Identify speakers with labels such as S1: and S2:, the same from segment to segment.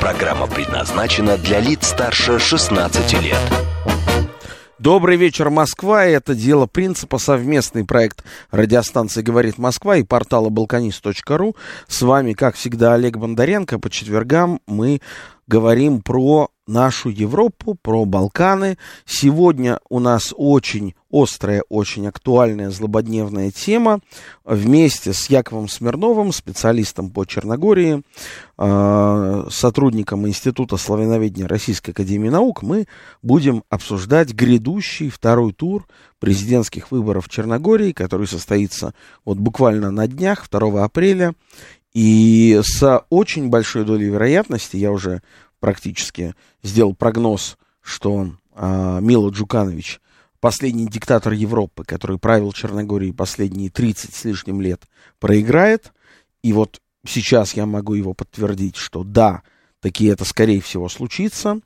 S1: Программа предназначена для лиц старше 16 лет.
S2: Добрый вечер, Москва. Это дело принципа, совместный проект радиостанции «Говорит Москва» и портала balkanist.ru. С вами, как всегда, Олег Бондаренко. По четвергам мы говорим про нашу Европу, про Балканы. Сегодня у нас очень острая, очень актуальная, злободневная тема. Вместе с Яковом Смирновым, специалистом по Черногории, э, сотрудником Института славяноведения Российской Академии Наук, мы будем обсуждать грядущий второй тур президентских выборов в Черногории, который состоится вот буквально на днях, 2 апреля. И с очень большой долей вероятности, я уже практически сделал прогноз, что э, Мило Джуканович, последний диктатор Европы, который правил Черногорией последние 30 с лишним лет, проиграет. И вот сейчас я могу его подтвердить, что да, таки это скорее всего случится.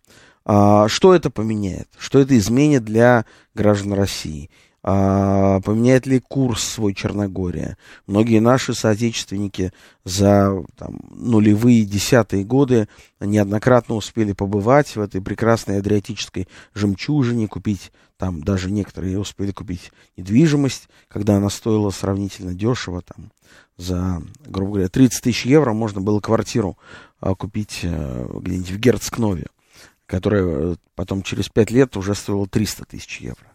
S2: А, что это поменяет? Что это изменит для граждан России? А, поменяет ли курс свой Черногория. Многие наши соотечественники за там, нулевые, десятые годы неоднократно успели побывать в этой прекрасной адриатической жемчужине, купить там даже некоторые успели купить недвижимость, когда она стоила сравнительно дешево, там, за, грубо говоря, 30 тысяч евро можно было квартиру а, купить а, где-нибудь в Герцкнове, которая э, потом через 5 лет уже стоила 300 тысяч евро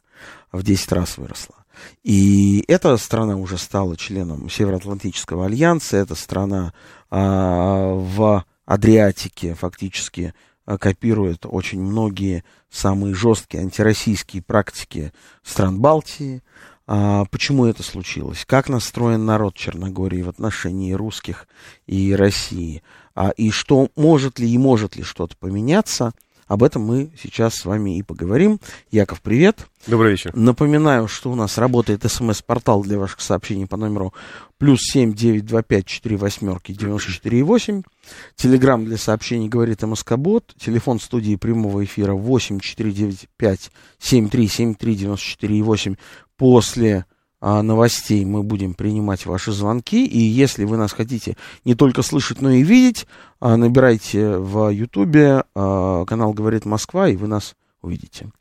S2: в 10 раз выросла. И эта страна уже стала членом Североатлантического альянса, эта страна а, в Адриатике фактически а, копирует очень многие самые жесткие антироссийские практики стран Балтии. А, почему это случилось? Как настроен народ Черногории в отношении русских и России? А, и что может ли и может ли что-то поменяться – об этом мы сейчас с вами и поговорим. Яков, привет.
S3: Добрый вечер.
S2: Напоминаю, что у нас работает смс-портал для ваших сообщений по номеру плюс семь девять два пять четыре восьмерки девяносто четыре восемь. Телеграмм для сообщений говорит МСК-бот. Телефон студии прямого эфира восемь четыре девять пять семь три семь три девяносто четыре восемь. После новостей мы будем принимать ваши звонки. И если вы нас хотите не только слышать, но и видеть, а, набирайте в Ютубе а, канал «Говорит Москва», и вы нас увидите.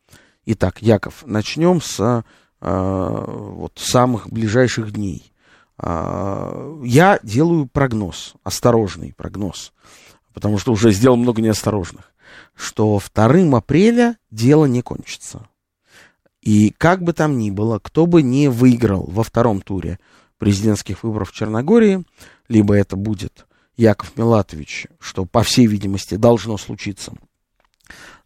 S2: Итак, Яков, начнем с вот, самых ближайших дней. Я делаю прогноз, осторожный прогноз, потому что уже сделал много неосторожных, что 2 апреля дело не кончится. И как бы там ни было, кто бы не выиграл во втором туре президентских выборов в Черногории, либо это будет Яков Милатович, что, по всей видимости, должно случиться.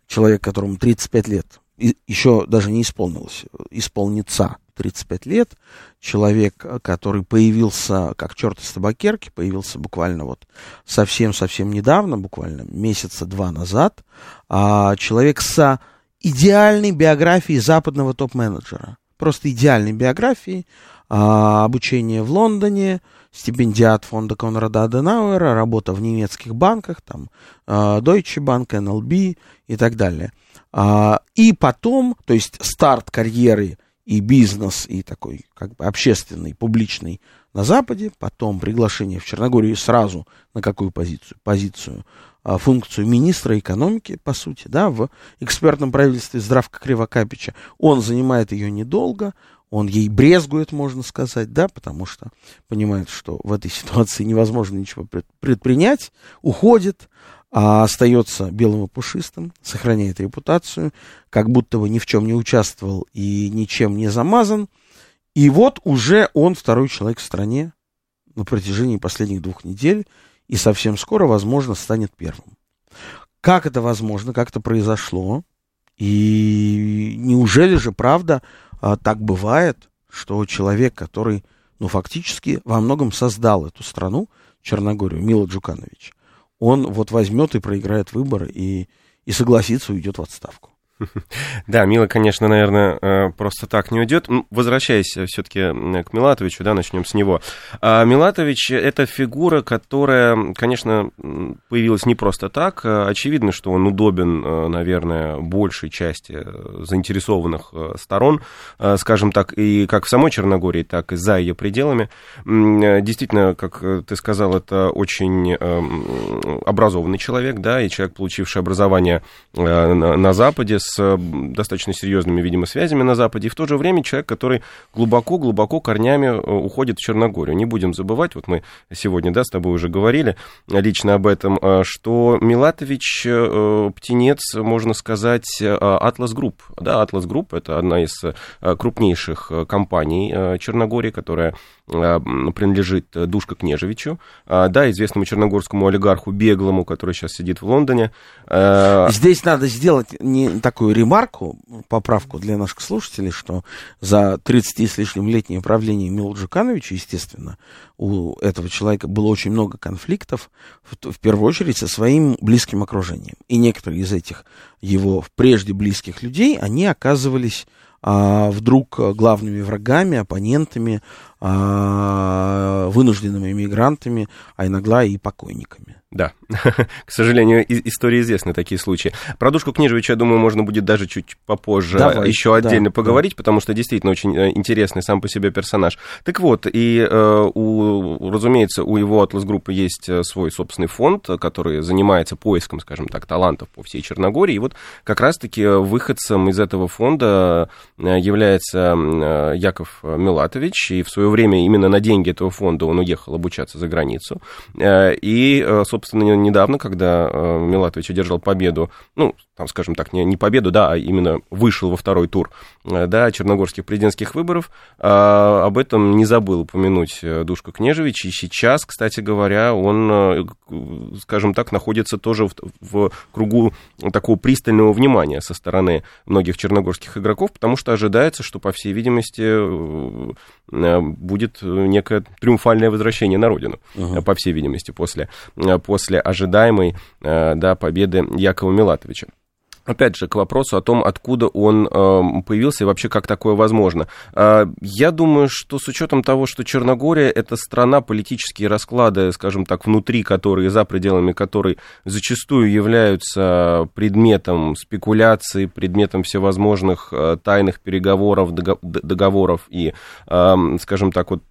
S2: Человек, которому 35 лет, еще даже не исполнилось, исполнится 35 лет. Человек, который появился как черт из табакерки, появился буквально вот совсем-совсем недавно, буквально месяца два назад. А человек с идеальной биографии западного топ-менеджера. Просто идеальной биографии. А, обучение в Лондоне, стипендиат фонда Конрада Аденауэра, работа в немецких банках, там, а, Deutsche Bank, NLB и так далее. А, и потом, то есть старт карьеры и бизнес, и такой как бы общественный, публичный на Западе, потом приглашение в Черногорию сразу на какую позицию? Позицию функцию министра экономики, по сути, да, в экспертном правительстве Здравка Кривокапича. Он занимает ее недолго, он ей брезгует, можно сказать, да, потому что понимает, что в этой ситуации невозможно ничего предпринять, уходит, а остается белым и пушистым, сохраняет репутацию, как будто бы ни в чем не участвовал и ничем не замазан. И вот уже он второй человек в стране на протяжении последних двух недель, и совсем скоро, возможно, станет первым. Как это возможно, как это произошло? И неужели же, правда, а, так бывает, что человек, который, ну, фактически во многом создал эту страну, Черногорию, Мило Джуканович, он вот возьмет и проиграет выборы и, и согласится, уйдет в отставку.
S3: Да, Мила, конечно, наверное, э, просто так не уйдет. Возвращаясь все-таки к Милатовичу, да, начнем с него. А Милатович — это фигура, которая, конечно, появилась не просто так. А очевидно, что он удобен, э, наверное, большей части э, заинтересованных сторон, скажем так, и как в самой Черногории, так и за ее пределами. Действительно, как ты сказал, это очень образованный человек, да, и человек, получивший образование на Западе, с с достаточно серьезными, видимо, связями на Западе, и в то же время человек, который глубоко-глубоко корнями э, уходит в Черногорию. Не будем забывать, вот мы сегодня, да, с тобой уже говорили лично об этом, э, что Милатович э, птенец, можно сказать, Atlas Group. Да, Atlas Group это одна из крупнейших компаний Черногории, которая принадлежит Душка Кнежевичу, да, известному черногорскому олигарху Беглому, который сейчас сидит в Лондоне.
S2: Здесь надо сделать не такую ремарку, поправку для наших слушателей, что за 30 с лишним летнее правление Мила Джукановича, естественно, у этого человека было очень много конфликтов, в первую очередь со своим близким окружением. И некоторые из этих его прежде близких людей, они оказывались а, вдруг главными врагами, оппонентами, а, вынужденными иммигрантами, а иногда и покойниками.
S3: Да, к сожалению, истории известны такие случаи. Про Душку Книжевича, я думаю, можно будет даже чуть попозже Давай, еще отдельно да, поговорить, да. потому что действительно очень э, интересный сам по себе персонаж. Так вот, и, э, у, разумеется, у его Атлас группы есть э, свой собственный фонд, который занимается поиском, скажем так, талантов по всей Черногории. И вот как раз-таки выходцем из этого фонда является Яков Милатович, и в свое время именно на деньги этого фонда он уехал обучаться за границу. И, собственно, собственно, недавно, когда э, Милатович одержал победу, ну, там, скажем так, не, не победу, да, а именно вышел во второй тур, э, да, черногорских президентских выборов, э, об этом не забыл упомянуть э, Душка Кнежевич, и сейчас, кстати говоря, он, э, скажем так, находится тоже в, в кругу такого пристального внимания со стороны многих черногорских игроков, потому что ожидается, что, по всей видимости, будет некое триумфальное возвращение на родину, uh-huh. по всей видимости, после после ожидаемой да, победы Якова Милатовича. Опять же, к вопросу о том, откуда он э, появился и вообще как такое возможно. Э, я думаю, что с учетом того, что Черногория это страна, политические расклады, скажем так, внутри которой, за пределами которой зачастую являются предметом спекуляций, предметом всевозможных э, тайных переговоров, договоров и, э, скажем так, вот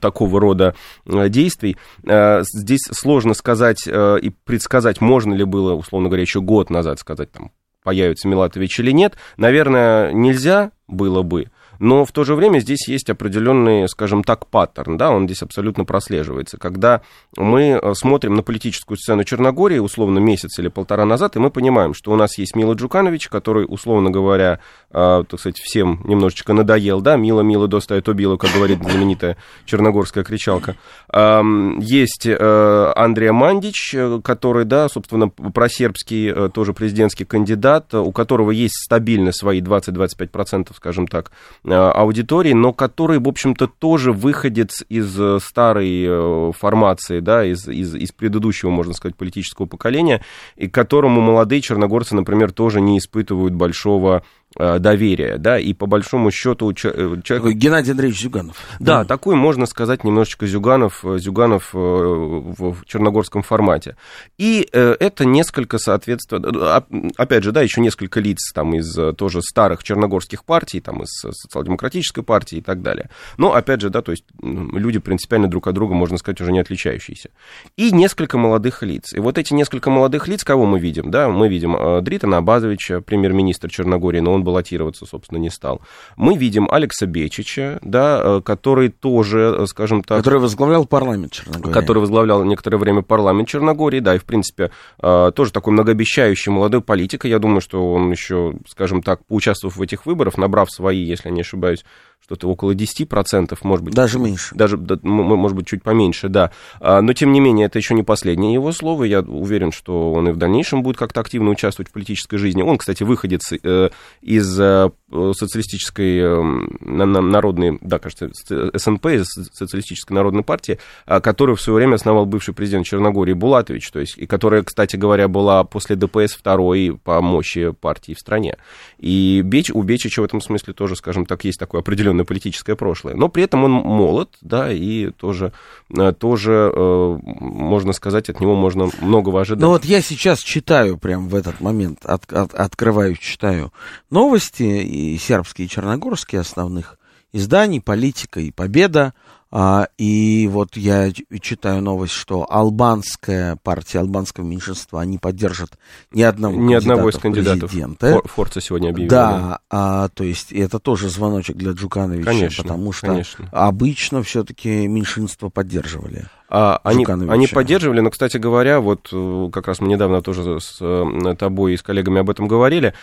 S3: такого рода э, действий. Э, здесь сложно сказать э, и предсказать, можно ли было, условно говоря, еще год назад сказать, там, появится Милатович или нет, наверное, нельзя было бы, но в то же время здесь есть определенный, скажем так, паттерн, да, он здесь абсолютно прослеживается. Когда мы э, смотрим на политическую сцену Черногории, условно, месяц или полтора назад, и мы понимаем, что у нас есть Мила Джуканович, который, условно говоря, э, так сказать, всем немножечко надоел, да, Мила, Мила, достает убила, как говорит знаменитая черногорская кричалка. Э, есть э, Андрея Мандич, э, который, да, собственно, просербский, э, тоже президентский кандидат, у которого есть стабильно свои 20-25%, скажем так, аудитории, но который, в общем-то, тоже выходец из э, старой э, формации, да, из, из, из предыдущего, можно сказать, политического поколения, и которому молодые черногорцы, например, тоже не испытывают большого Э, доверия, да, и по большому счету
S2: э, человек... Геннадий Андреевич Зюганов.
S3: Да, да, такой, можно сказать, немножечко Зюганов, э, Зюганов в черногорском формате. И это несколько, соответственно, опять же, да, еще несколько лиц там из тоже старых черногорских партий, там из социал-демократической партии и так далее. Но, опять же, да, то есть люди принципиально друг от друга, можно сказать, уже не отличающиеся. И несколько молодых лиц. И вот эти несколько молодых лиц, кого мы видим, да, мы видим Дритана Абазовича, премьер-министр Черногории, но он баллотироваться, собственно, не стал. Мы видим Алекса Бечича, да, э, который тоже, э, скажем так...
S2: Который возглавлял парламент Черногории.
S3: Который возглавлял некоторое время парламент Черногории, да, и, в принципе, э, тоже такой многообещающий молодой политик. Я думаю, что он еще, скажем так, поучаствовав в этих выборах, набрав свои, если не ошибаюсь, что-то около 10%, может быть.
S2: Даже меньше.
S3: Даже, может быть, чуть поменьше, да. А, но, тем не менее, это еще не последнее его слово. Я уверен, что он и в дальнейшем будет как-то активно участвовать в политической жизни. Он, кстати, выходец э, из э, социалистической эм, народной, да, кажется, СНП, социалистической народной партии, а, которую в свое время основал бывший президент Черногории Булатович, то есть, и которая, кстати говоря, была после ДПС второй по мощи партии в стране. И Беч, у Бечича в этом смысле тоже, скажем так, есть такой определенный определенное политическое прошлое. Но при этом он молод, да, и тоже, э, тоже э, можно сказать, от него можно многого ожидать.
S2: Ну вот я сейчас читаю прям в этот момент, от, от, открываю, читаю новости, и сербские, и черногорские основных изданий, политика и победа. А, и вот я читаю новость, что албанская партия албанского меньшинства не поддержит ни одного,
S3: ни одного из кандидатов.
S2: Президента.
S3: Форца сегодня объявил.
S2: Да, да. А, то есть это тоже звоночек для Джукановича,
S3: конечно,
S2: потому что
S3: конечно.
S2: обычно все-таки меньшинство поддерживали.
S3: А, они, они поддерживали, но, кстати говоря, вот э, как раз мы недавно тоже с э, тобой и с коллегами об этом говорили,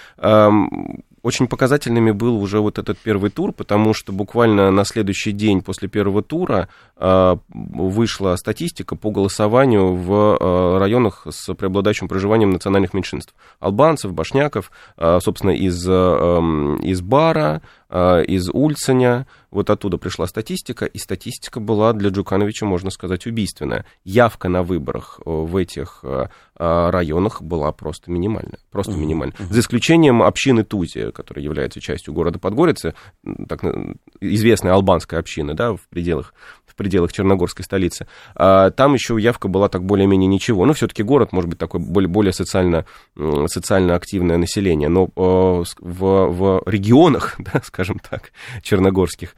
S3: очень показательными был уже вот этот первый тур, потому что буквально на следующий день после первого тура э, вышла статистика по голосованию в э, районах с преобладающим проживанием национальных меньшинств. Албанцев, башняков, э, собственно, из, из Бара, из Ульценя, вот оттуда пришла статистика, и статистика была для Джукановича, можно сказать, убийственная. Явка на выборах э, в этих э, э, районах была просто минимальная. Просто uh-huh. минимальная. За исключением общины Тузи, которая является частью города Подгорицы, так, известная албанская община, да, в пределах в пределах Черногорской столицы. А, там еще явка была так более-менее ничего. Ну, все-таки город, может быть, такой более, более социально, социально активное население. Но в, в регионах, да, скажем так, черногорских,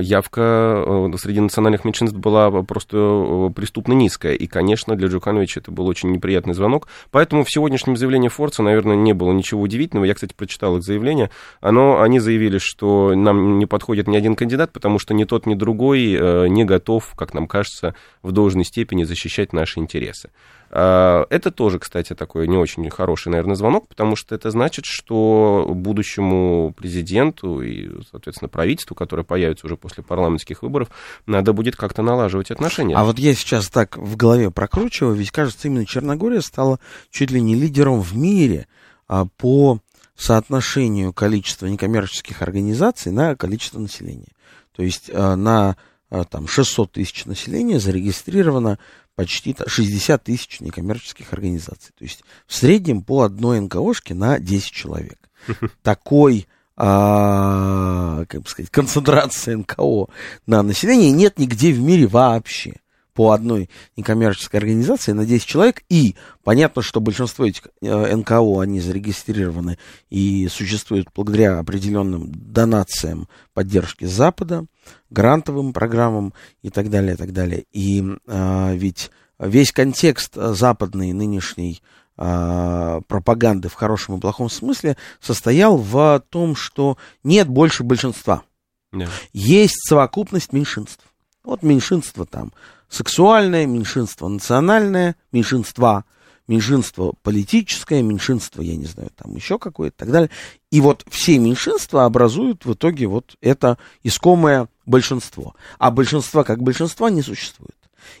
S3: явка среди национальных меньшинств была просто преступно низкая. И, конечно, для Джукановича это был очень неприятный звонок. Поэтому в сегодняшнем заявлении Форца, наверное, не было ничего удивительного. Я, кстати, прочитал их заявление. Оно, они заявили, что нам не подходит ни один кандидат, потому что ни тот, ни другой э, не готов, как нам кажется, в должной степени защищать наши интересы. А, это тоже, кстати, такой не очень хороший, наверное, звонок, потому что это значит, что будущему президенту и, соответственно, правительству, которое появится уже после парламентских выборов, надо будет как-то налаживать отношения.
S2: А вот я сейчас так в голове прокручиваю, ведь, кажется, именно Черногория стала чуть ли не лидером в мире а, по соотношению количества некоммерческих организаций на количество населения. То есть э, на э, там, 600 тысяч населения зарегистрировано почти 60 тысяч некоммерческих организаций. То есть в среднем по одной НКОшке на 10 человек. Такой а, как бы сказать, концентрации НКО на население нет нигде в мире вообще по одной некоммерческой организации на 10 человек. И понятно, что большинство этих э, НКО, они зарегистрированы и существуют благодаря определенным донациям поддержки Запада, грантовым программам и так далее, и так далее. И а, ведь весь контекст западной нынешней а, пропаганды в хорошем и плохом смысле состоял в том, что нет больше большинства. Yeah. Есть совокупность меньшинств. Вот меньшинство там сексуальное, меньшинство национальное, меньшинства, меньшинство политическое, меньшинство, я не знаю, там еще какое-то и так далее. И вот все меньшинства образуют в итоге вот это искомое большинство. А большинства как большинства не существует.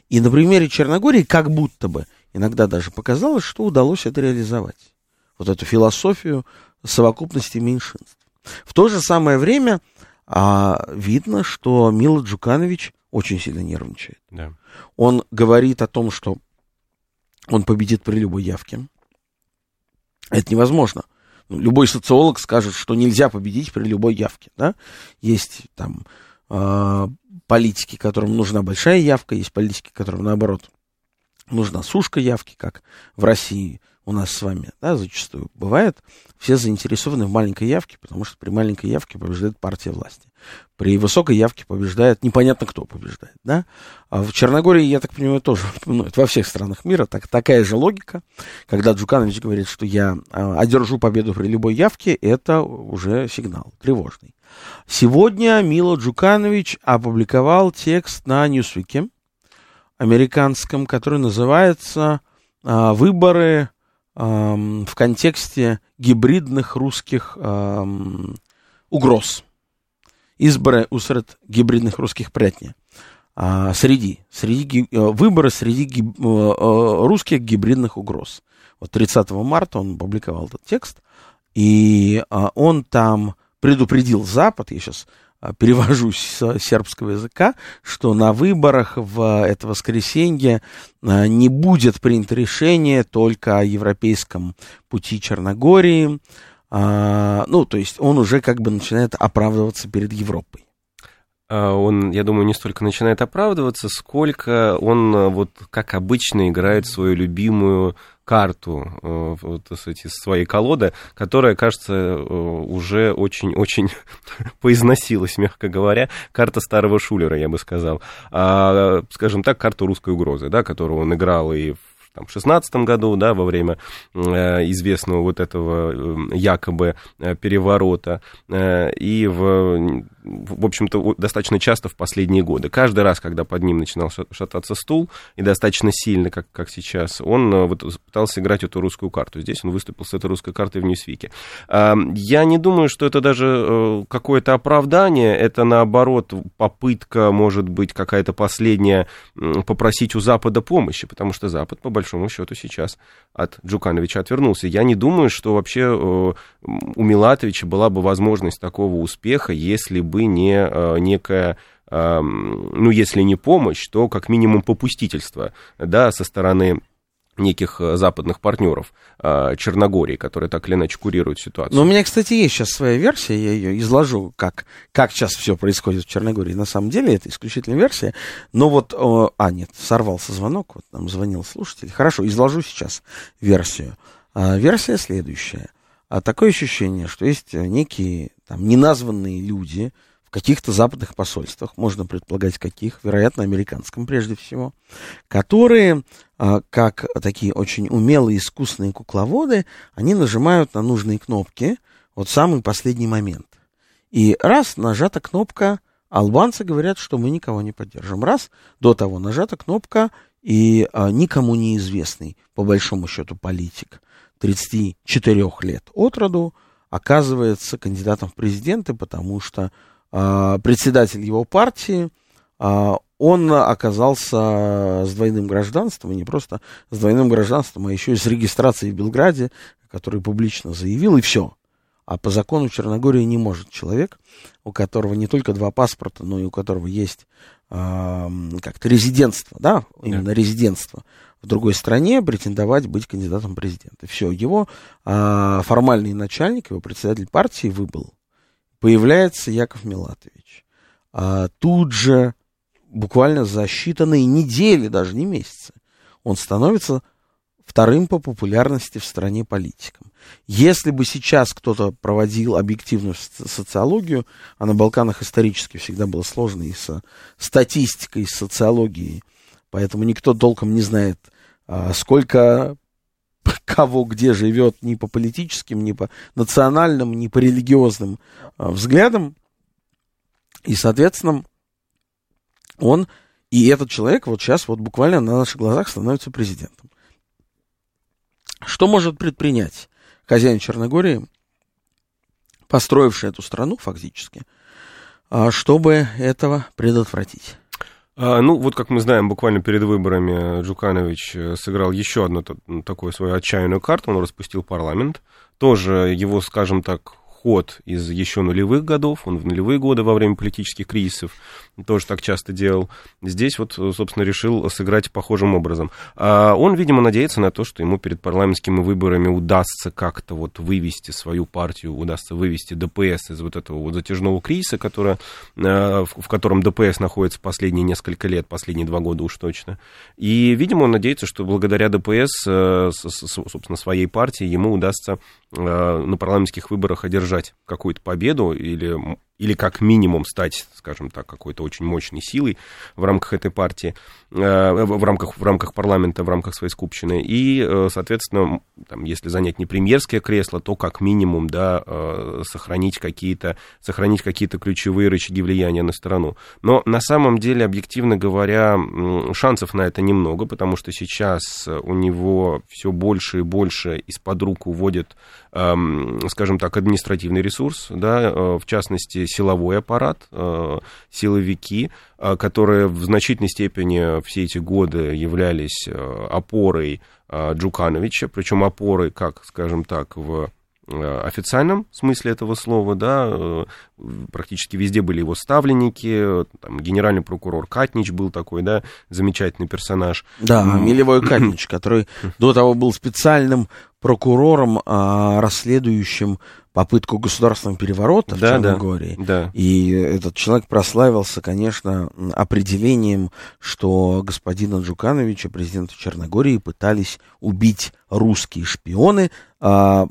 S2: И на примере Черногории как будто бы иногда даже показалось, что удалось это реализовать. Вот эту философию совокупности меньшинств. В то же самое время а, видно, что Мила Джуканович очень сильно нервничает. Да. Он говорит о том, что он победит при любой явке. Это невозможно. Ну, любой социолог скажет, что нельзя победить при любой явке. Да? Есть там э, политики, которым нужна большая явка, есть политики, которым наоборот нужна сушка явки, как в России у нас с вами, да, зачастую бывает, все заинтересованы в маленькой явке, потому что при маленькой явке побеждает партия власти. При высокой явке побеждает непонятно кто побеждает, да. А в Черногории, я так понимаю, тоже, ну, это во всех странах мира так, такая же логика. Когда Джуканович говорит, что я а, одержу победу при любой явке, это уже сигнал тревожный. Сегодня Мило Джуканович опубликовал текст на Ньюсвике американском, который называется а, «Выборы в контексте гибридных русских угроз. изборы усред гибридных русских прятня. А, среди, среди э, выборы среди гиб, э, э, русских гибридных угроз. Вот 30 марта он опубликовал этот текст, и а, он там предупредил Запад, я сейчас перевожу с сербского языка, что на выборах в это воскресенье не будет принято решение только о европейском пути Черногории. Ну, то есть он уже как бы начинает оправдываться перед Европой.
S3: А, он, я думаю, не столько начинает оправдываться, сколько он, вот как обычно, играет свою любимую карту, э, вот, эти, своей колоды, которая, кажется, э, уже очень-очень поизносилась, мягко говоря. Карта старого шулера, я бы сказал. А, скажем так, карта русской угрозы, да, которую он играл и в там, 16 году, да, во время э, известного вот этого э, якобы э, переворота, и в, в общем-то, достаточно часто в последние годы. Каждый раз, когда под ним начинал шататься стул, и достаточно сильно, как, как сейчас, он вот, пытался играть эту русскую карту. Здесь он выступил с этой русской картой в Ньюсвике. Я не думаю, что это даже какое-то оправдание, это наоборот попытка, может быть, какая-то последняя попросить у Запада помощи, потому что Запад, по большому счету, сейчас от Джукановича отвернулся. Я не думаю, что вообще э, у Милатовича была бы возможность такого успеха, если бы не э, некая э, ну, если не помощь, то как минимум попустительство, да, со стороны неких западных партнеров Черногории, которые так или иначе курируют ситуацию.
S2: Но у меня, кстати, есть сейчас своя версия, я ее изложу, как, как сейчас все происходит в Черногории. На самом деле это исключительная версия. Но вот, а, нет, сорвался звонок, вот нам звонил слушатель. Хорошо, изложу сейчас версию. А, версия следующая. А такое ощущение, что есть некие там, неназванные люди, каких-то западных посольствах, можно предполагать каких, вероятно, американском прежде всего, которые, а, как такие очень умелые, искусные кукловоды, они нажимают на нужные кнопки вот самый последний момент. И раз нажата кнопка, албанцы говорят, что мы никого не поддержим. Раз, до того нажата кнопка, и а, никому неизвестный, по большому счету, политик 34 лет от роду оказывается кандидатом в президенты, потому что председатель его партии, а, он оказался с двойным гражданством, и не просто с двойным гражданством, а еще и с регистрацией в Белграде, который публично заявил, и все. А по закону Черногории не может человек, у которого не только два паспорта, но и у которого есть э, как-то резидентство, да, именно yeah. резидентство в другой стране, претендовать быть кандидатом президента. Все, его э, формальный начальник, его председатель партии выбыл появляется Яков Милатович. А тут же, буквально за считанные недели, даже не месяцы, он становится вторым по популярности в стране политиком. Если бы сейчас кто-то проводил объективную социологию, а на Балканах исторически всегда было сложно и со статистикой, и с социологией, поэтому никто толком не знает, а, сколько кого где живет ни по политическим, ни по национальным, ни по религиозным а, взглядам. И, соответственно, он и этот человек вот сейчас вот буквально на наших глазах становится президентом. Что может предпринять хозяин Черногории, построивший эту страну фактически, а, чтобы этого предотвратить?
S3: А, ну, вот как мы знаем, буквально перед выборами Джуканович э, сыграл еще одну такую свою отчаянную карту, он распустил парламент. Тоже его, скажем так, ход из еще нулевых годов, он в нулевые годы во время политических кризисов тоже так часто делал. Здесь вот, собственно, решил сыграть похожим образом. А он, видимо, надеется на то, что ему перед парламентскими выборами удастся как-то вот вывести свою партию, удастся вывести ДПС из вот этого вот затяжного кризиса, который, а, в котором ДПС находится последние несколько лет, последние два года уж точно. И, видимо, он надеется, что благодаря ДПС, э, собственно, своей партии ему удастся э, на парламентских выборах одержать какую-то победу или или как минимум стать, скажем так, какой-то очень мощной силой в рамках этой партии, э, в рамках, в рамках парламента, в рамках своей скупщины. И, э, соответственно, там, если занять не премьерское кресло, то как минимум, да, э, сохранить какие-то, сохранить какие-то ключевые рычаги влияния на страну. Но на самом деле, объективно говоря, шансов на это немного, потому что сейчас у него все больше и больше из-под рук уводит, эм, скажем так, административный ресурс, да, в частности, силовой аппарат, силовики, которые в значительной степени все эти годы являлись опорой Джукановича, причем опорой, как, скажем так, в Э, официальном смысле этого слова, да, э, практически везде были его ставленники, там, генеральный прокурор Катнич был такой, да, замечательный персонаж.
S2: Да, Милевой Катнич, который до того был специальным прокурором, а, расследующим попытку государственного переворота в да, Черногории. Да, да. И этот человек прославился, конечно, определением, что господина Джукановича, президента Черногории, пытались убить русские шпионы, а,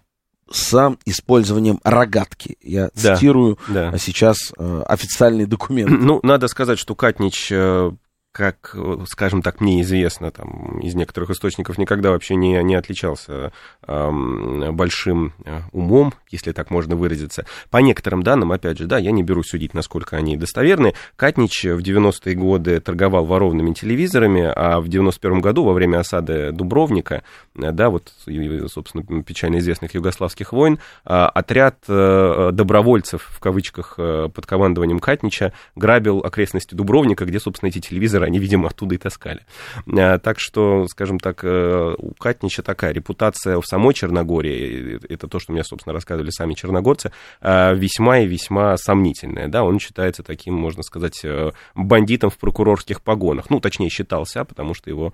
S2: с использованием рогатки. Я да, цитирую да. сейчас э, официальный документ.
S3: Ну, надо сказать, что Катнич э, как, скажем так, мне известно, там, из некоторых источников никогда вообще не, не отличался э, большим умом, если так можно выразиться. По некоторым данным, опять же, да, я не берусь судить, насколько они достоверны. Катнич в 90-е годы торговал ворованными телевизорами, а в 91 году, во время осады Дубровника, да, вот, собственно, печально известных югославских войн, а, отряд э, добровольцев, в кавычках, э, под командованием Катнича грабил окрестности Дубровника, где, собственно, эти телевизоры они, видимо, оттуда и таскали. А, так что, скажем так, э, у Катнича такая репутация в самой Черногории, это то, что мне, собственно, рассказывали сами черногорцы, а, весьма и весьма сомнительная. Да, он считается таким, можно сказать, э, бандитом в прокурорских погонах. Ну, точнее, считался, потому что его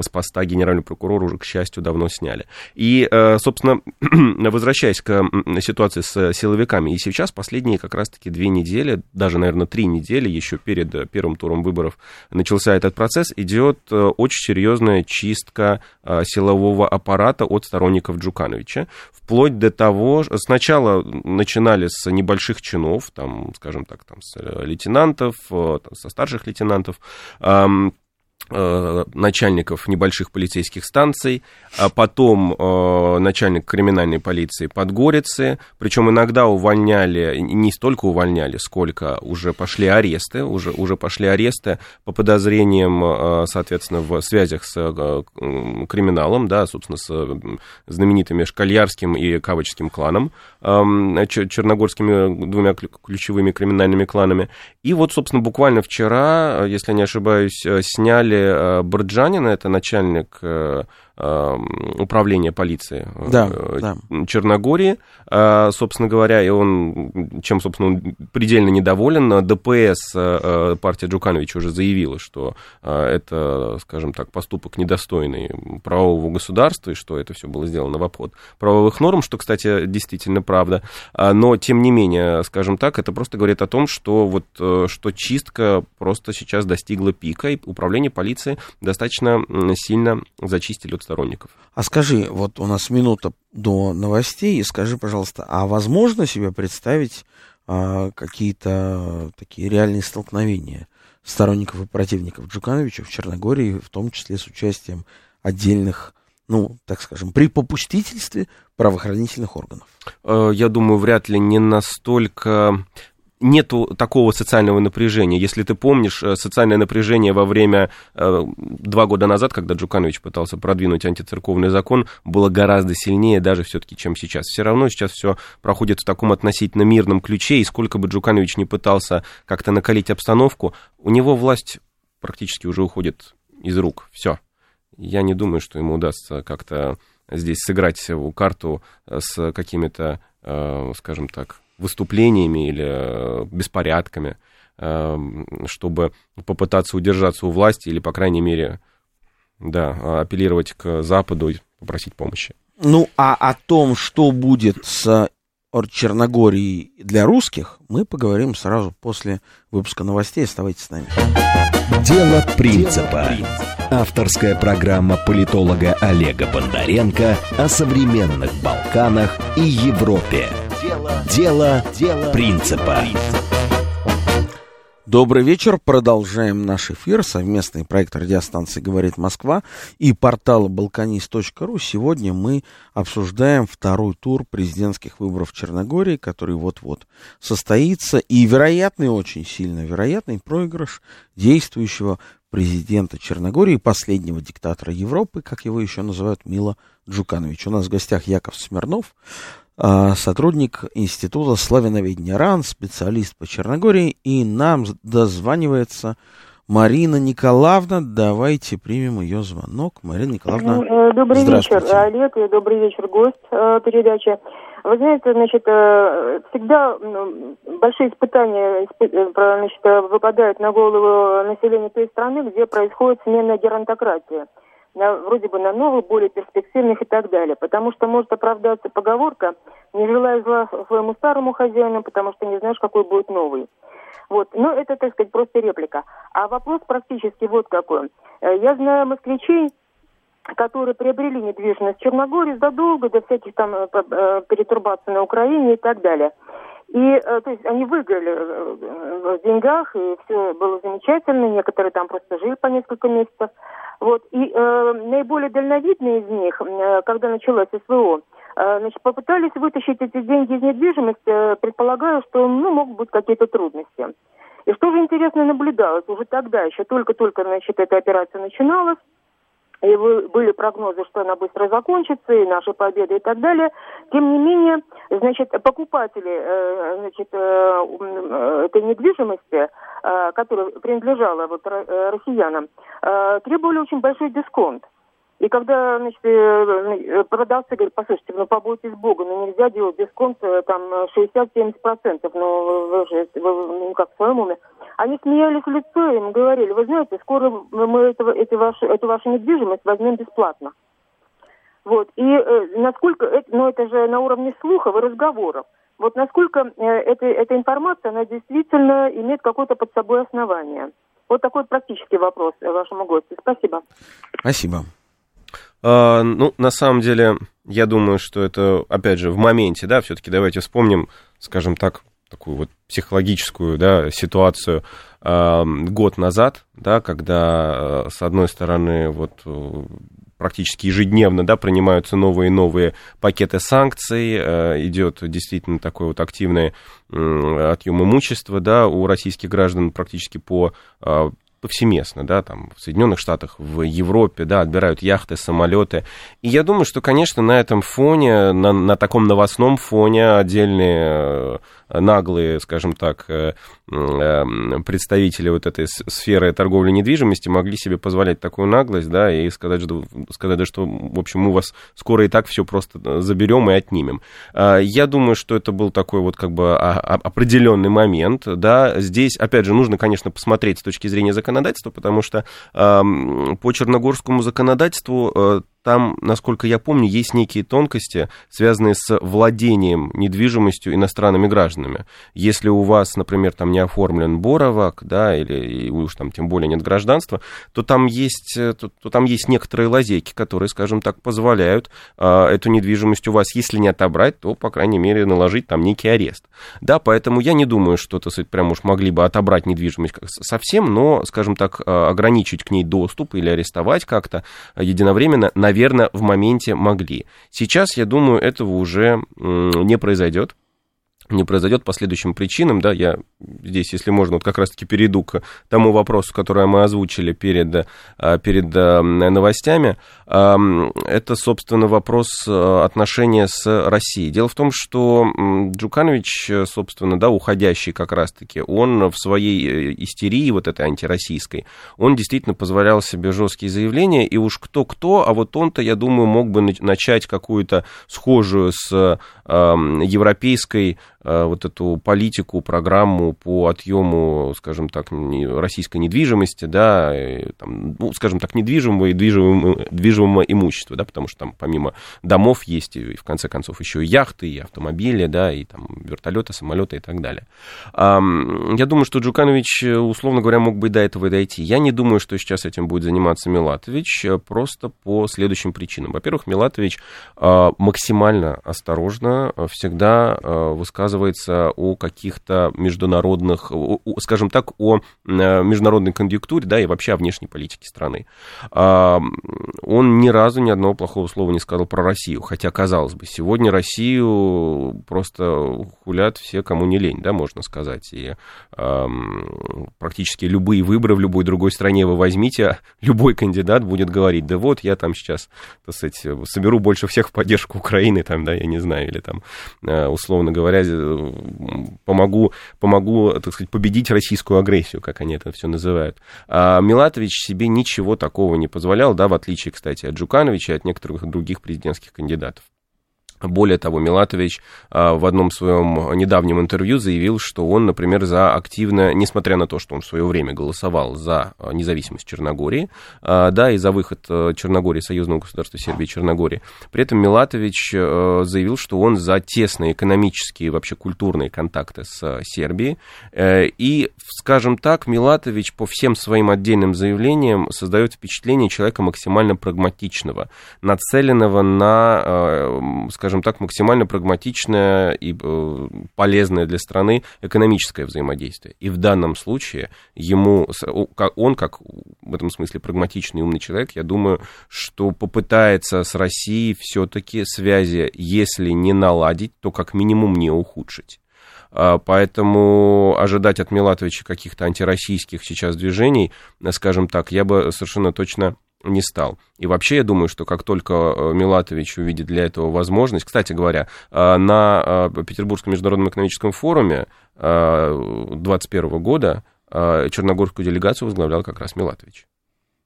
S3: с поста генерального прокурора уже, к счастью, давно сняли. И, э, собственно, возвращаясь к ситуации с силовиками, и сейчас последние как раз-таки две недели, даже, наверное, три недели, еще перед первым туром выборов начался этот процесс, идет э, очень серьезная чистка э, силового аппарата от сторонников Джукановича, вплоть до того, сначала начинали с небольших чинов, там, скажем так, там, с э, лейтенантов, со старших лейтенантов, Э, начальников небольших полицейских станций, а потом э, начальник криминальной полиции Подгорицы, причем иногда увольняли, не столько увольняли, сколько уже пошли аресты, уже, уже пошли аресты по подозрениям, э, соответственно, в связях с криминалом, да, собственно, с знаменитыми Шкальярским и Кавочским кланом, черногорскими двумя ключевыми криминальными кланами. И вот, собственно, буквально вчера, если не ошибаюсь, сняли Э, Борджанина, это начальник э, управления полиции э, да, да. Черногории, э, собственно говоря, и он, чем, собственно, он предельно недоволен. ДПС э, партия Джукановича уже заявила, что это, скажем так, поступок недостойный правового государства, и что это все было сделано в обход правовых норм, что, кстати, действительно правда. Но, тем не менее, скажем так, это просто говорит о том, что вот что чистка просто сейчас достигла пика, и управление полиции достаточно сильно зачистили от сторонников.
S2: А скажи, вот у нас минута до новостей, и скажи, пожалуйста, а возможно себе представить а, какие-то такие реальные столкновения сторонников и противников Джукановича в Черногории, в том числе с участием отдельных ну, так скажем, при попустительстве правоохранительных органов?
S3: Э, я думаю, вряд ли не настолько нету такого социального напряжения. Если ты помнишь, э, социальное напряжение во время э, два года назад, когда Джуканович пытался продвинуть антицерковный закон, было гораздо сильнее даже все-таки, чем сейчас. Все равно сейчас все проходит в таком относительно мирном ключе, и сколько бы Джуканович не пытался как-то накалить обстановку, у него власть практически уже уходит из рук. Все. Я не думаю, что ему удастся как-то здесь сыграть карту с какими-то, э, скажем так, выступлениями или э, беспорядками, эм, чтобы попытаться удержаться у власти или, по крайней мере, да, апеллировать к Западу и попросить помощи.
S2: Ну, а о том, что будет с Черногорией для русских, мы поговорим сразу после выпуска новостей. Оставайтесь с нами.
S1: Дело принципа. Авторская программа политолога Олега Бондаренко о современных Балканах и Европе. Дело, дело принципа.
S2: Добрый вечер. Продолжаем наш эфир. Совместный проект радиостанции «Говорит Москва» и портала «Балканист.ру». Сегодня мы обсуждаем второй тур президентских выборов в Черногории, который вот-вот состоится. И вероятный, очень сильно вероятный проигрыш действующего президента Черногории, последнего диктатора Европы, как его еще называют, Мила Джуканович. У нас в гостях Яков Смирнов, сотрудник Института славяноведения РАН, специалист по Черногории, и нам дозванивается Марина Николаевна. Давайте примем ее звонок. Марина Николаевна,
S4: э, Добрый вечер, Олег, и добрый вечер, гость э, передачи. Вы знаете, значит, э, всегда большие испытания значит, выпадают на голову населения той страны, где происходит смена геронтократии на, вроде бы на новых, более перспективных и так далее. Потому что может оправдаться поговорка «не желая зла своему старому хозяину, потому что не знаешь, какой будет новый». Вот. Но это, так сказать, просто реплика. А вопрос практически вот какой. Э, я знаю москвичей, которые приобрели недвижимость в Черногории задолго до всяких там э, э, перетурбаций на Украине и так далее. И, то есть, они выиграли в деньгах, и все было замечательно. Некоторые там просто жили по несколько месяцев. Вот. И э, наиболее дальновидные из них, э, когда началось СВО, э, значит, попытались вытащить эти деньги из недвижимости, э, предполагая, что ну, могут быть какие-то трудности. И что же интересно наблюдалось, уже тогда, еще только-только, значит, эта операция начиналась, и были прогнозы, что она быстро закончится, и наши победы и так далее. Тем не менее, значит, покупатели э, значит, э, этой недвижимости, э, которая принадлежала вот, россиянам, требовали очень большой дисконт. И когда, значит, продавцы говорят, послушайте, ну побойтесь Бога, ну нельзя делать дисконт там 60-70%, ну вы же ну, как в своем уме. Они смеялись в лицо им говорили, вы знаете, скоро мы этого, эти ваши, эту вашу недвижимость возьмем бесплатно. Вот. И э, насколько, это, ну это же на уровне слухов и разговоров. Вот насколько э, это, эта информация, она действительно имеет какое-то под собой основание. Вот такой практический вопрос вашему гостю. Спасибо.
S2: Спасибо.
S3: А, ну, на самом деле, я думаю, что это, опять же, в моменте, да, все-таки давайте вспомним, скажем так, такую вот психологическую да, ситуацию э, год назад, да, когда, э, с одной стороны, вот э, практически ежедневно, да, принимаются новые и новые пакеты санкций, э, идет действительно такой вот активный э, отъем имущества, да, у российских граждан практически по э, повсеместно, да, там в Соединенных Штатах, в Европе, да, отбирают яхты, самолеты. И я думаю, что, конечно, на этом фоне, на, на таком новостном фоне отдельные наглые, скажем так, э, эм, представители вот этой сферы торговли недвижимости могли себе позволять такую наглость, да, и сказать, что, сказать, да, что, в общем, мы вас скоро и так все просто э, заберем и отнимем. А, я думаю, что это был такой вот как бы определенный момент, да, здесь, опять же, нужно, конечно, посмотреть с точки зрения законодательства, потому что по черногорскому законодательству э, там, насколько я помню, есть некие тонкости, связанные с владением недвижимостью иностранными гражданами. Если у вас, например, там не оформлен Боровак, да, или уж там тем более нет гражданства, то там есть, э, то, то там есть некоторые лазейки, которые, скажем так, позволяют а, эту недвижимость у вас, если не отобрать, то, по крайней мере, наложить там некий арест. Да, поэтому я не думаю, что, так сказать, прям уж могли бы отобрать недвижимость совсем, но, скажем так, а, ограничить к ней доступ или арестовать как-то единовременно, наверное, наверное, в моменте могли. Сейчас, я думаю, этого уже не произойдет не произойдет по следующим причинам, да, я здесь, если можно, вот как раз-таки перейду к тому вопросу, который мы озвучили перед, а, перед а, новостями, это, собственно, вопрос а, отношения с Россией. Дело в том, что Джуканович, собственно, да, уходящий как раз-таки, он в своей э, истерии вот этой антироссийской, он действительно позволял себе жесткие заявления, и уж кто-кто, а вот он-то, я думаю, мог бы начать какую-то схожую с европейской вот эту политику, программу по отъему, скажем так, российской недвижимости, да, и, там, ну, скажем так, недвижимого и движимого, движимого имущества, да, потому что там помимо домов есть и, в конце концов, еще и яхты, и автомобили, да, и там вертолеты, самолеты и так далее. Я думаю, что Джуканович, условно говоря, мог бы до этого дойти. Я не думаю, что сейчас этим будет заниматься Милатович, э, просто по следующим причинам. Во-первых, Милатович э, максимально осторожно всегда высказывает рассказывается о каких-то международных, скажем так, о международной конъюнктуре, да, и вообще о внешней политике страны. А, он ни разу ни одного плохого слова не сказал про Россию, хотя, казалось бы, сегодня Россию просто хулят все, кому не лень, да, можно сказать, и практически любые выборы в любой другой стране вы возьмите, любой кандидат будет говорить, да вот, я там сейчас, так сказать, соберу больше всех в поддержку Украины, там, да, я не знаю, или там, э, условно говоря, помогу, помогу, так сказать, победить российскую агрессию, как они это все называют. А Милатович себе ничего такого не позволял, да, в отличие, кстати, от Джукановича и от некоторых других президентских кандидатов. Более того, Милатович а, в одном своем недавнем интервью заявил, что он, например, за активно, несмотря на то, что он в свое время голосовал за а, независимость Черногории, а, да, и за выход Черногории, союзного государства Сербии и Черногории, при этом Милатович заявил, что он за тесные экономические, вообще культурные контакты с Сербией. Э, и, скажем так, Милатович по всем своим отдельным заявлениям создает впечатление человека максимально прагматичного, нацеленного на, скажем, скажем так, максимально прагматичное и э, полезное для страны экономическое взаимодействие. И в данном случае ему, он, как в этом смысле прагматичный умный человек, я думаю, что попытается с Россией все-таки связи, если не наладить, то как минимум не ухудшить. А, поэтому ожидать от Милатовича каких-то антироссийских сейчас движений, скажем так, я бы совершенно точно не стал. И вообще, я думаю, что как только э, Милатович увидит для этого возможность... Кстати говоря, э, на э, Петербургском международном экономическом форуме 2021 года черногорскую делегацию возглавлял как раз Милатович.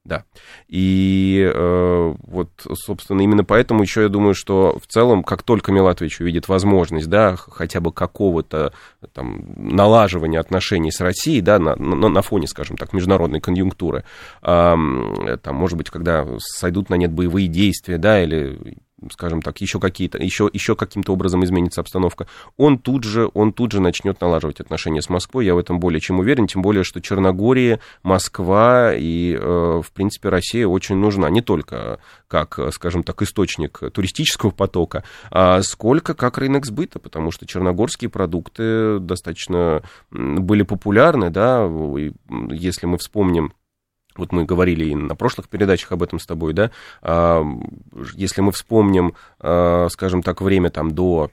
S3: Да. И э, вот, собственно, именно поэтому еще я думаю, что в целом, как только Милатович увидит возможность, да, хотя бы какого-то там налаживания отношений с Россией, да, на, на, на фоне, скажем так, международной конъюнктуры, э, там, может быть, когда сойдут на нет боевые действия, да, или скажем так, еще какие-то, еще, еще каким-то образом изменится обстановка, он тут же, он тут же начнет налаживать отношения с Москвой, я в этом более чем уверен, тем более, что Черногория, Москва и, э, в принципе, Россия очень нужна, не только как, скажем так, источник туристического потока, а сколько как рынок сбыта, потому что черногорские продукты достаточно были популярны, да, если мы вспомним вот мы говорили и на прошлых передачах об этом с тобой, да, а, если мы вспомним, а, скажем так, время там до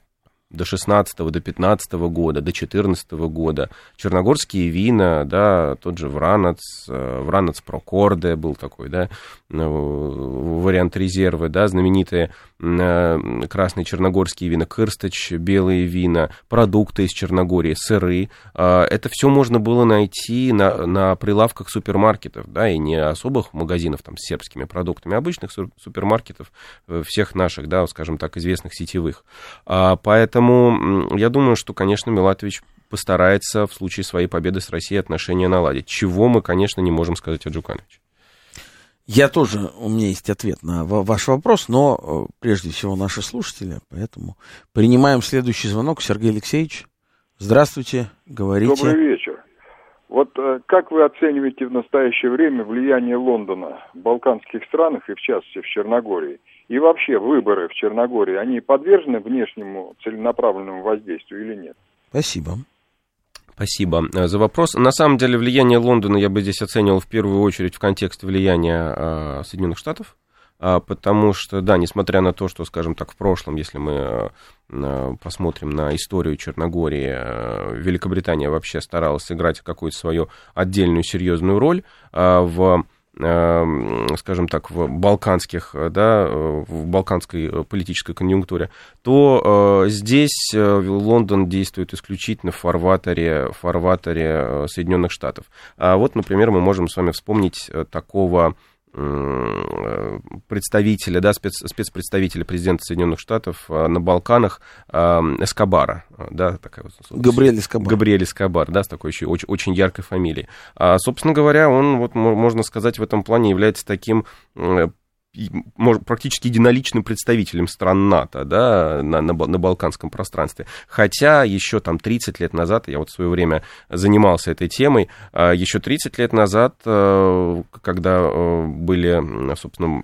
S3: до 16 до 15 года, до 14 года. Черногорские вина, да, тот же Вранац, э, Вранац Прокорде был такой, да, ну, вариант резервы, да, знаменитые э, красные черногорские вина, Кырстач, белые вина, продукты из Черногории, сыры. Это все можно было найти на, на прилавках супермаркетов, да, и не особых магазинов там с сербскими продуктами, а обычных супермаркетов э, всех наших, да, скажем так, известных сетевых. А, поэтому я думаю, что, конечно, Милатович постарается в случае своей победы с Россией отношения наладить, чего мы, конечно, не можем сказать о Джукановиче.
S2: Я тоже, у меня есть ответ на ваш вопрос, но э, прежде всего наши слушатели, поэтому принимаем следующий звонок. Сергей Алексеевич, здравствуйте, говорите.
S5: Добрый вечер. Вот э, как вы оцениваете в настоящее время влияние Лондона в балканских странах и в частности в Черногории? И вообще выборы в Черногории, они подвержены внешнему целенаправленному воздействию или нет?
S2: Спасибо.
S3: Спасибо э, за вопрос. На самом деле влияние Лондона я бы здесь оценивал в первую очередь в контексте влияния э, Соединенных Штатов, э, потому что, да, несмотря на то, что, скажем так, в прошлом, если мы посмотрим на историю Черногории, Великобритания вообще старалась сыграть какую-то свою отдельную серьезную роль в Эм, скажем так, в балканских, да, в балканской политической конъюнктуре, то э, здесь э, Лондон действует исключительно в фарватере, фарватере э, Соединенных Штатов. А вот, например, мы можем с вами вспомнить такого представителя, да, спец, спецпредставителя президента Соединенных Штатов а, на Балканах а, Эскобара, да, такая вот,
S2: Габриэль Эскобар.
S3: Габриэль Эскобар, да, с такой еще очень, очень яркой фамилией. А, собственно говоря, он, вот, можно сказать, в этом плане является таким может, практически единоличным представителем стран НАТО да, на, на, на балканском пространстве. Хотя еще там 30 лет назад, я вот в свое время занимался этой темой, а, еще 30 лет назад, э, когда э, были, собственно,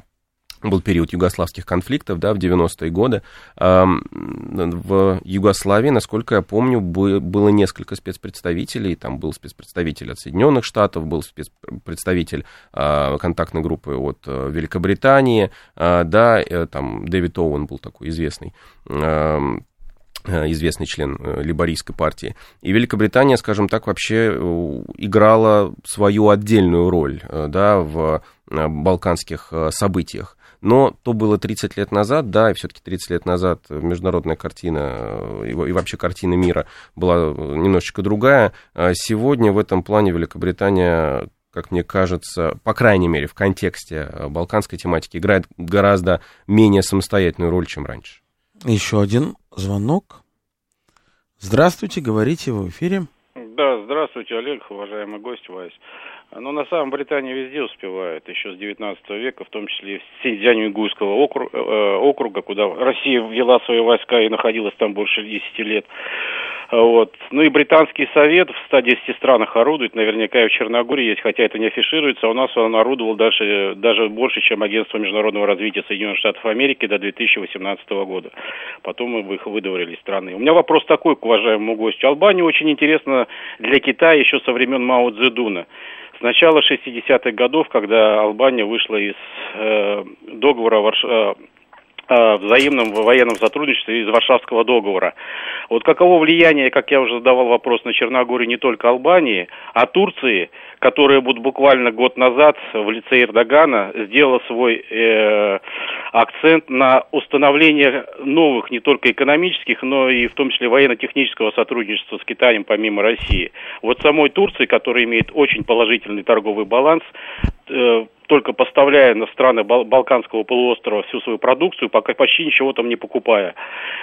S3: был период югославских конфликтов, да, в 90-е годы. В Югославии, насколько я помню, было несколько спецпредставителей. Там был спецпредставитель от Соединенных Штатов, был спецпредставитель а, контактной группы от э, Великобритании, а, да, э, там Дэвид Оуэн был такой известный Э, известный член либорийской партии. И Великобритания, скажем так, вообще играла свою отдельную роль да, в балканских событиях. Но то было 30 лет назад, да, и все-таки 30 лет назад международная картина и вообще картина мира была немножечко другая. А сегодня в этом плане Великобритания как мне кажется, по крайней мере, в контексте балканской тематики, играет гораздо менее самостоятельную роль, чем раньше.
S2: Еще один звонок. Здравствуйте, говорите в эфире.
S6: Да, здравствуйте, Олег, уважаемый гость Вайс. Ну, на самом Британия везде успевает, еще с 19 века, в том числе и в Синьцзянь-Уйгурского округа, э, округа, куда Россия ввела свои войска и находилась там больше 10 лет. Вот. Ну и британский совет в 110 странах орудует, наверняка и в Черногории есть, хотя это не афишируется, а у нас он орудовал дальше, даже больше, чем Агентство международного развития Соединенных Штатов Америки до 2018 года. Потом мы их выдворили страны. У меня вопрос такой к уважаемому гостю. Албания очень интересна для Китая еще со времен Мао Цзэдуна. С начала 60-х годов, когда Албания вышла из э, договора Варш... э, взаимном военном сотрудничестве из Варшавского договора. Вот каково влияние, как я уже задавал вопрос, на Черногорию не только Албании, а Турции, которая вот буквально год назад в лице Эрдогана сделала свой э, акцент на установление новых не только экономических, но и в том числе военно-технического сотрудничества с Китаем помимо России. Вот самой Турции, которая имеет очень положительный торговый баланс, э, только поставляя на страны Балканского полуострова всю свою продукцию, пока почти ничего там не покупая.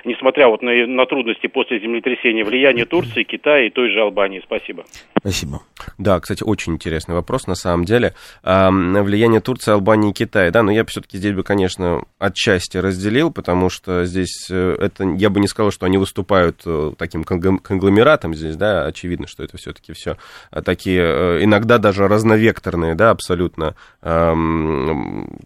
S6: Несмотря вот на, на трудности после землетрясения, влияние Турции, Китая и той же Албании. Спасибо.
S2: Спасибо.
S3: Да, кстати, очень интересный вопрос на самом деле. Влияние Турции, Албании и Китая, да, но я все-таки здесь бы, конечно, отчасти разделил, потому что здесь э, это, я бы не сказал, что они выступают э, таким конгломератом здесь, да, очевидно, что это все-таки все такие, э, иногда даже разновекторные, да, абсолютно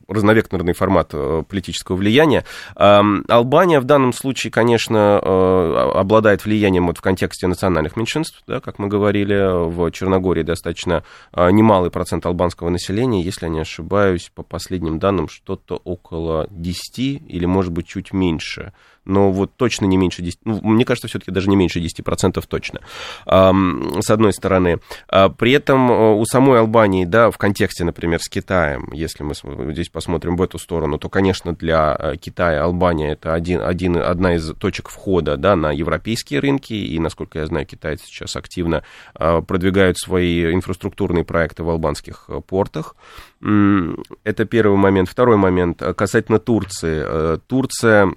S3: разновекторный формат э, политического влияния. Албания в данном случае, конечно, э, обладает влиянием вот в контексте национальных меньшинств, да, как мы говорили, в Черногории достаточно э, немалый процент албанского населения, если я не ошибаюсь, по последним данным, что-то около 10 или, может быть, чуть меньше но вот точно не меньше 10, ну, мне кажется, все-таки даже не меньше 10% точно, с одной стороны. А при этом у самой Албании, да, в контексте, например, с Китаем, если мы здесь посмотрим в эту сторону, то, конечно, для э, Китая Албания это один, один, одна из точек входа, да, на европейские рынки, и, насколько я знаю, китайцы сейчас активно э, продвигают свои инфраструктурные проекты в албанских портах. Это первый момент. Второй момент касательно Турции. Турция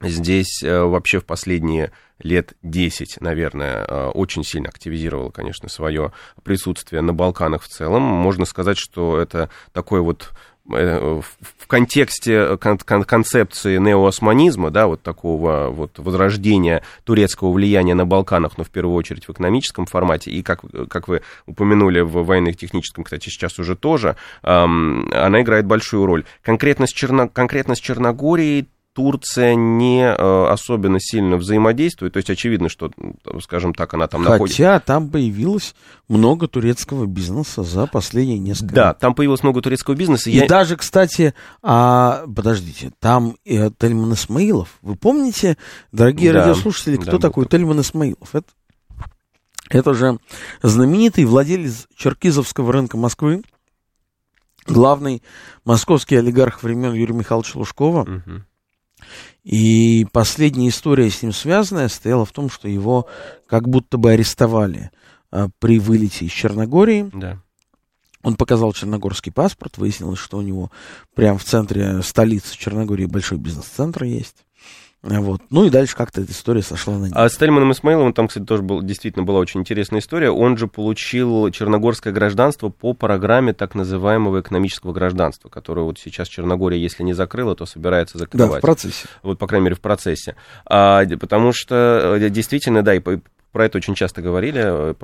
S3: здесь э, вообще в последние лет 10, наверное, э, очень сильно активизировала, конечно, свое присутствие на Балканах в целом. Можно сказать, что это такой вот э, в контексте концепции неоосманизма, да, вот такого вот возрождения турецкого влияния на Балканах, но в первую очередь в экономическом формате, и как, как вы упомянули в военно-техническом, кстати, сейчас уже тоже, она играет большую роль. Конкретно с, Черно, конкретно с Черногорией Турция не э, особенно сильно взаимодействует, то есть очевидно, что, скажем так, она там
S2: Хотя
S3: находится.
S2: Хотя там появилось много турецкого бизнеса за последние несколько
S3: Да, там появилось много турецкого бизнеса.
S2: И я... даже, кстати, а, подождите, там э, Тельман Исмаилов. Вы помните, дорогие да, радиослушатели, кто да, такой Тельман Исмаилов? Это, это же знаменитый владелец черкизовского рынка Москвы, главный московский олигарх времен Юрия Михайловича Лужкова. Угу и последняя история с ним связанная стояла в том, что его как будто бы арестовали а, при вылете из Черногории.
S3: Да.
S2: Он показал черногорский паспорт, выяснилось, что у него прямо в центре столицы Черногории большой бизнес-центр есть. Вот. Ну и дальше как-то эта история сошла на нет.
S3: А с Тельманом Исмаиловым там, кстати, тоже был, действительно была очень интересная история. Он же получил черногорское гражданство по программе так называемого экономического гражданства, которое вот сейчас Черногория, если не закрыла, то собирается закрывать.
S2: Да, в процессе.
S3: Вот, по крайней мере, в процессе. А, потому что э, действительно, да, и про это очень часто говорили, э,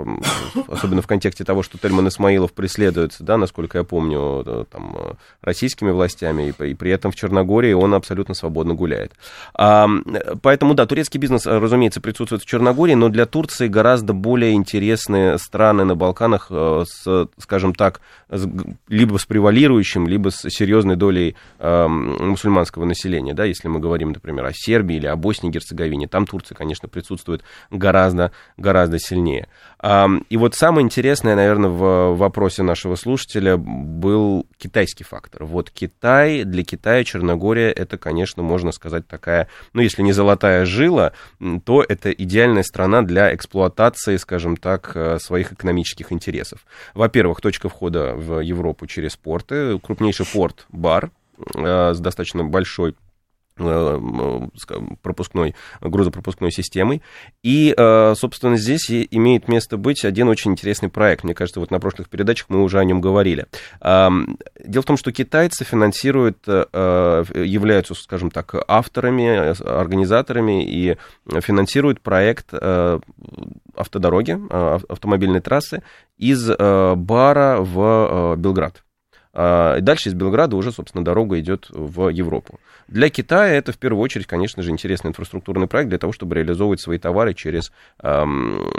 S3: особенно в контексте того, что Тельман Исмаилов преследуется, да, насколько я помню, э, там, э, российскими властями, и при этом в Черногории он абсолютно свободно гуляет. А, поэтому, да, турецкий бизнес, разумеется, присутствует в Черногории, но для Турции гораздо более интересные страны на Балканах с, скажем так, либо с превалирующим, либо с серьезной долей мусульманского населения, да, если мы говорим, например, о Сербии или о Боснии и Герцеговине, там Турция, конечно, присутствует гораздо гораздо сильнее. И вот самое интересное, наверное, в вопросе нашего слушателя был китайский фактор. Вот Китай, для Китая Черногория, это, конечно, можно сказать, такая, ну, если не золотая жила, то это идеальная страна для эксплуатации, скажем так, э, своих экономических интересов. Во-первых, точка входа в Европу через порты, крупнейший порт Бар, э, с достаточно большой пропускной, грузопропускной системой. И, э, собственно, здесь имеет место быть один очень интересный проект. Мне кажется, вот на прошлых передачах мы уже о нем говорили. Дело в том, что китайцы финансируют, э, являются, скажем так, авторами, организаторами и финансируют проект автодороги, автомобильной трассы из Бара в Белград. А, дальше из Белграда уже, собственно, дорога идет в Европу. Для Китая это, в первую очередь, конечно же, интересный инфраструктурный проект для того, чтобы реализовывать свои товары через,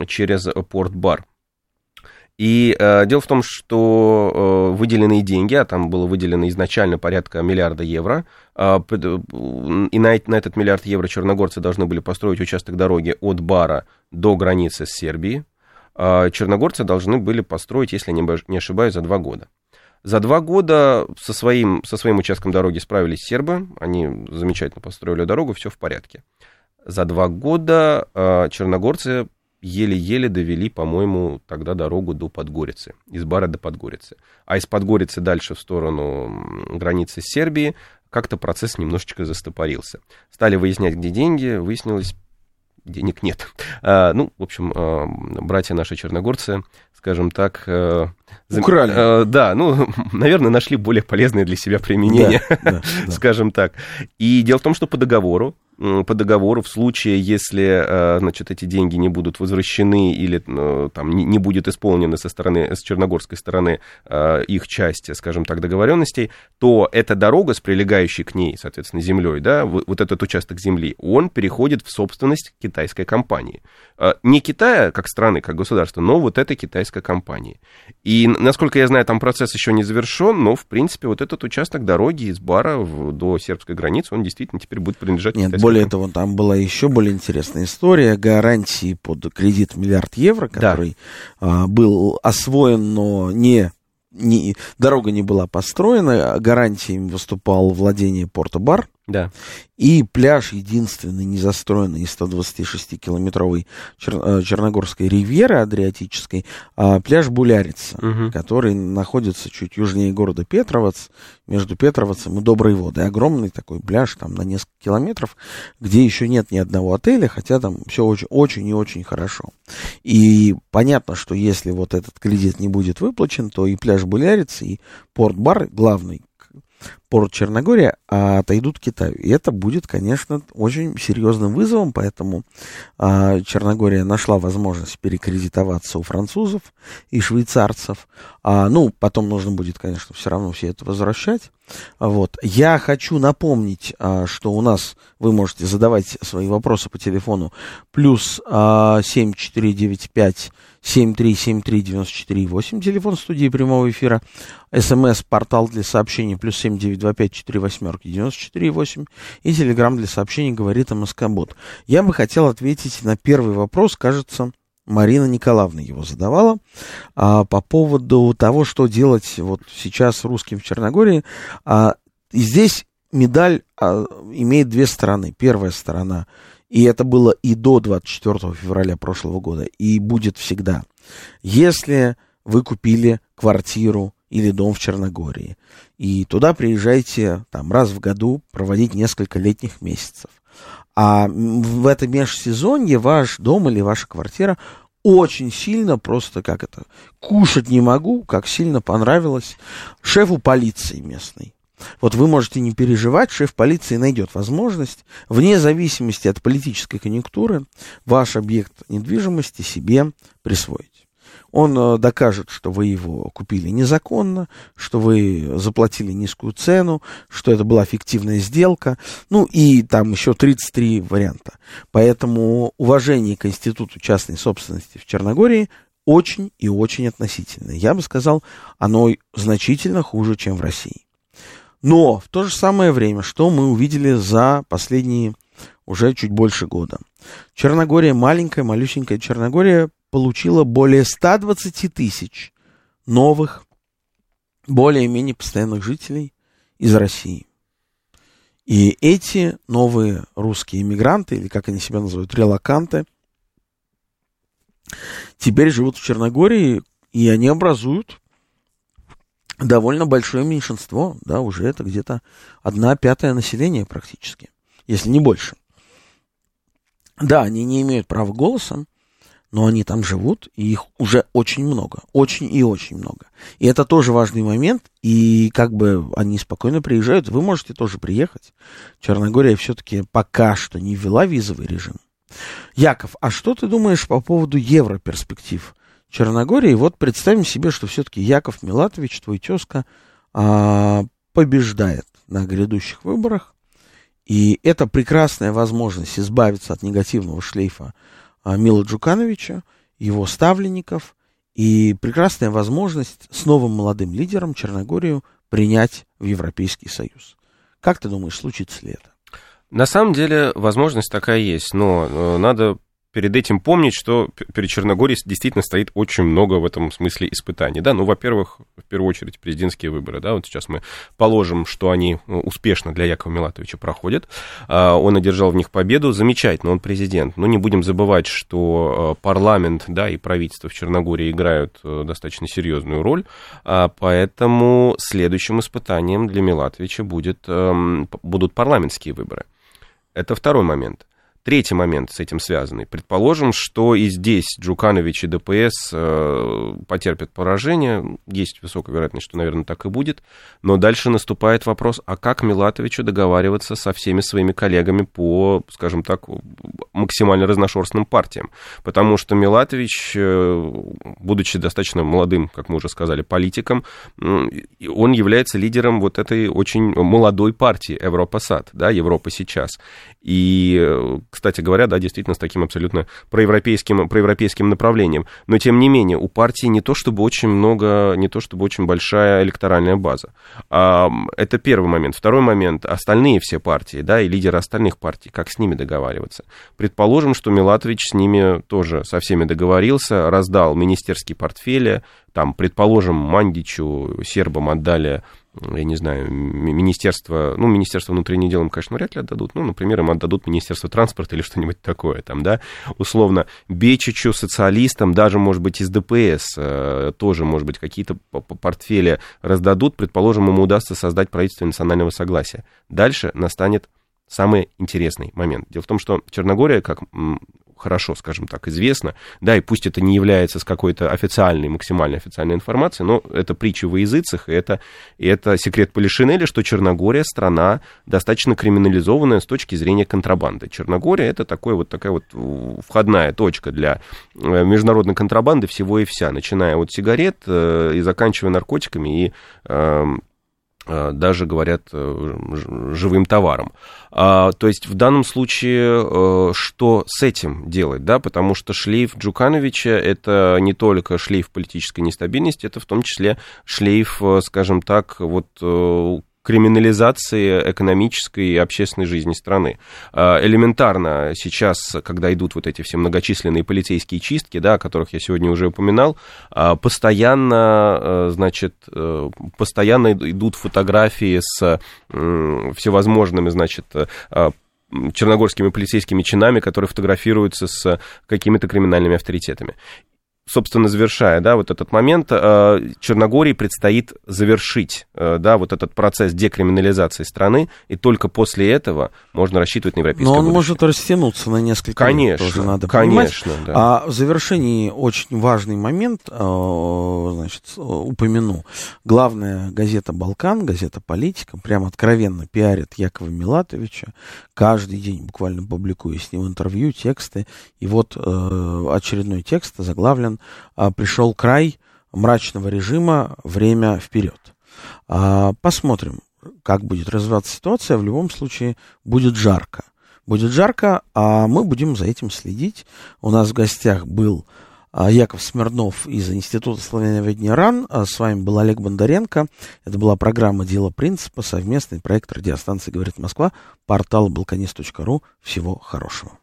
S3: через порт-бар. И э, дело в том, что э, выделенные деньги, а там было выделено изначально порядка миллиарда евро, э, и на, на этот миллиард евро черногорцы должны были построить участок дороги от Бара до границы с Сербией. Э, черногорцы должны были построить, если не ошибаюсь, за два года. За два года со своим, со своим участком дороги справились сербы, они замечательно построили дорогу, все в порядке. За два года э, черногорцы еле-еле довели, по-моему, тогда дорогу до Подгорицы, из Бара до Подгорицы. А из Подгорицы дальше в сторону границы Сербии как-то процесс немножечко застопорился. Стали выяснять, где деньги, выяснилось, денег нет. А, ну, в общем, а, братья наши черногорцы, скажем так... А,
S2: Украли.
S3: А, да, ну, наверное, нашли более полезное для себя применение, да, да, да. скажем так. И дело в том, что по договору по договору в случае, если, э, значит, эти деньги не будут возвращены или э, там не будет исполнена со стороны, с черногорской стороны э, их части, скажем так, договоренностей, то эта дорога с прилегающей к ней, соответственно, землей, да, вот этот участок земли, он переходит в собственность китайской компании. Не Китая как страны, как государства, но вот этой китайской компании. И, насколько я знаю, там процесс еще не завершен, но, в принципе, вот этот участок дороги из Бара до сербской границы, он действительно теперь будет принадлежать
S2: Нет, более того, там была еще более интересная история гарантии под кредит миллиард евро, который да. а, был освоен, но не не, дорога не была построена, гарантией выступал владение Порто-Бар.
S3: Да.
S2: И пляж единственный, не застроенный из 126-километровой Чер, э, Черногорской ривьеры Адриатической, а пляж Булярица, угу. который находится чуть южнее города Петровац, между Петровацем и Доброй водой. Огромный такой пляж там на несколько километров, где еще нет ни одного отеля, хотя там все очень, очень и очень хорошо. И понятно, что если вот этот кредит не будет выплачен, то и пляж Булярицы, и порт-бар, главный порт Черногория, а отойдут к Китаю. И это будет, конечно, очень серьезным вызовом, поэтому а, Черногория нашла возможность перекредитоваться у французов и швейцарцев. А, ну, потом нужно будет, конечно, все равно все это возвращать. Вот. Я хочу напомнить, а, что у нас вы можете задавать свои вопросы по телефону плюс а, 7495 7373948, телефон студии прямого эфира, смс-портал для сообщений плюс 7925 4 восьмерки 94,8 и телеграмм для сообщений говорит МСК-бот. Я бы хотел ответить на первый вопрос, кажется, Марина Николаевна его задавала, а, по поводу того, что делать вот сейчас русским в Черногории. А, и здесь медаль а, имеет две стороны. Первая сторона – и это было и до 24 февраля прошлого года, и будет всегда. Если вы купили квартиру или дом в Черногории, и туда приезжаете там раз в году проводить несколько летних месяцев, а в это межсезонье ваш дом или ваша квартира очень сильно, просто как это, кушать не могу, как сильно понравилось шефу полиции местной. Вот вы можете не переживать, шеф полиции найдет возможность, вне зависимости от политической конъюнктуры, ваш объект недвижимости себе присвоить. Он э, докажет, что вы его купили незаконно, что вы заплатили низкую цену, что это была фиктивная сделка, ну и там еще 33 варианта. Поэтому уважение к институту частной собственности в Черногории очень и очень относительное. Я бы сказал, оно значительно хуже, чем в России. Но в то же самое время, что мы увидели за последние уже чуть больше года. Черногория, маленькая, малюсенькая Черногория, получила более 120 тысяч новых, более-менее постоянных жителей из России. И эти новые русские иммигранты, или как они себя называют, релаканты, теперь живут в Черногории, и они образуют довольно большое меньшинство, да, уже это где-то одна пятая населения практически, если не больше. Да, они не имеют права голоса, но они там живут, и их уже очень много, очень и очень много. И это тоже важный момент, и как бы они спокойно приезжают, вы можете тоже приехать. Черногория все-таки пока что не ввела визовый режим. Яков, а что ты думаешь по поводу европерспектив Черногории? Вот представим себе, что все-таки Яков Милатович, твой тезка, а, побеждает на грядущих выборах, и это прекрасная возможность избавиться от негативного шлейфа Мила Джукановича, его ставленников, и прекрасная возможность с новым молодым лидером Черногорию принять в Европейский Союз. Как ты думаешь, случится ли это?
S3: На самом деле возможность такая есть, но э, надо перед этим помнить, что перед Черногорией действительно стоит очень много в этом смысле испытаний. Да? Ну, во-первых, в первую очередь, президентские выборы. Да? Вот сейчас мы положим, что они ну, успешно для Якова Милатовича проходят. А, он одержал в них победу. Замечательно, он президент. Но не будем забывать, что э, парламент да, и правительство в Черногории играют э, достаточно серьезную роль. А, поэтому следующим испытанием для Милатовича будет, эм, будут парламентские выборы. Это второй момент. Третий момент с этим связанный. Предположим, что и здесь Джуканович и ДПС э, потерпят поражение. Есть высокая вероятность, что, наверное, так и будет. Но дальше наступает вопрос, а как Милатовичу договариваться со всеми своими коллегами по, скажем так, максимально разношерстным партиям? Потому что Милатович, э, будучи достаточно молодым, как мы уже сказали, политиком, он является лидером вот этой очень молодой партии Европа Сад, да, Европа сейчас. И э, кстати говоря, да, действительно с таким абсолютно проевропейским, проевропейским направлением. Но, тем не менее, у партии не то чтобы очень много, не то чтобы очень большая электоральная база. А, это первый момент. Второй момент, остальные все партии, да, и лидеры остальных партий, как с ними договариваться. Предположим, что Милатович с ними тоже со всеми договорился, раздал министерские портфели, там, предположим, Мандичу, сербам отдали я не знаю, министерство, ну, Министерство внутренних дел им, конечно, вряд ли отдадут, ну, например, им отдадут Министерство транспорта или что-нибудь такое там, да, условно, Бечичу, социалистам, даже, может быть, из ДПС э, тоже, может быть, какие-то портфели раздадут, предположим, ему удастся создать правительство национального согласия. Дальше настанет самый интересный момент. Дело в том, что Черногория, как хорошо, скажем так, известно, да, и пусть это не является с какой-то официальной, максимально официальной информацией, но это притча во языцах, и это, и это секрет Полишинеля, что Черногория страна достаточно криминализованная с точки зрения контрабанды. Черногория это такой, вот такая вот входная точка для э, международной контрабанды всего и вся, начиная от сигарет э, и заканчивая наркотиками и эм, даже говорят э, живым товаром. А, то есть в данном случае э, что с этим делать, да, потому что шлейф Джукановича это не только шлейф политической нестабильности, это в том числе шлейф, скажем так, вот криминализации экономической и общественной жизни страны. А, элементарно сейчас, когда идут вот эти все многочисленные полицейские чистки, да, о которых я сегодня уже упоминал, а, постоянно, а, значит, э, постоянно идут фотографии с всевозможными, значит, черногорскими полицейскими чинами, которые фотографируются с какими-то криминальными авторитетами. Собственно, завершая, да, вот этот момент, э, Черногории предстоит завершить, э, да, вот этот процесс декриминализации страны, и только после этого можно рассчитывать на европейское
S2: Но он
S3: будущее.
S2: может растянуться на несколько
S3: конечно,
S2: лет, тоже надо
S3: конечно,
S2: понимать.
S3: да.
S2: А в завершении очень важный момент, э, значит, упомяну. Главная газета «Балкан», газета «Политика», прям откровенно пиарит Якова Милатовича, каждый день буквально публикуя с ним интервью, тексты, и вот очередной текст заглавлен а, «Пришел край мрачного режима. Время вперед». А, посмотрим, как будет развиваться ситуация. В любом случае будет жарко. Будет жарко, а мы будем за этим следить. У нас в гостях был а, Яков Смирнов из Института славяноведения РАН. С вами был Олег Бондаренко. Это была программа «Дело принципа», совместный проект радиостанции «Говорит Москва», портал balkanist.ru. Всего хорошего.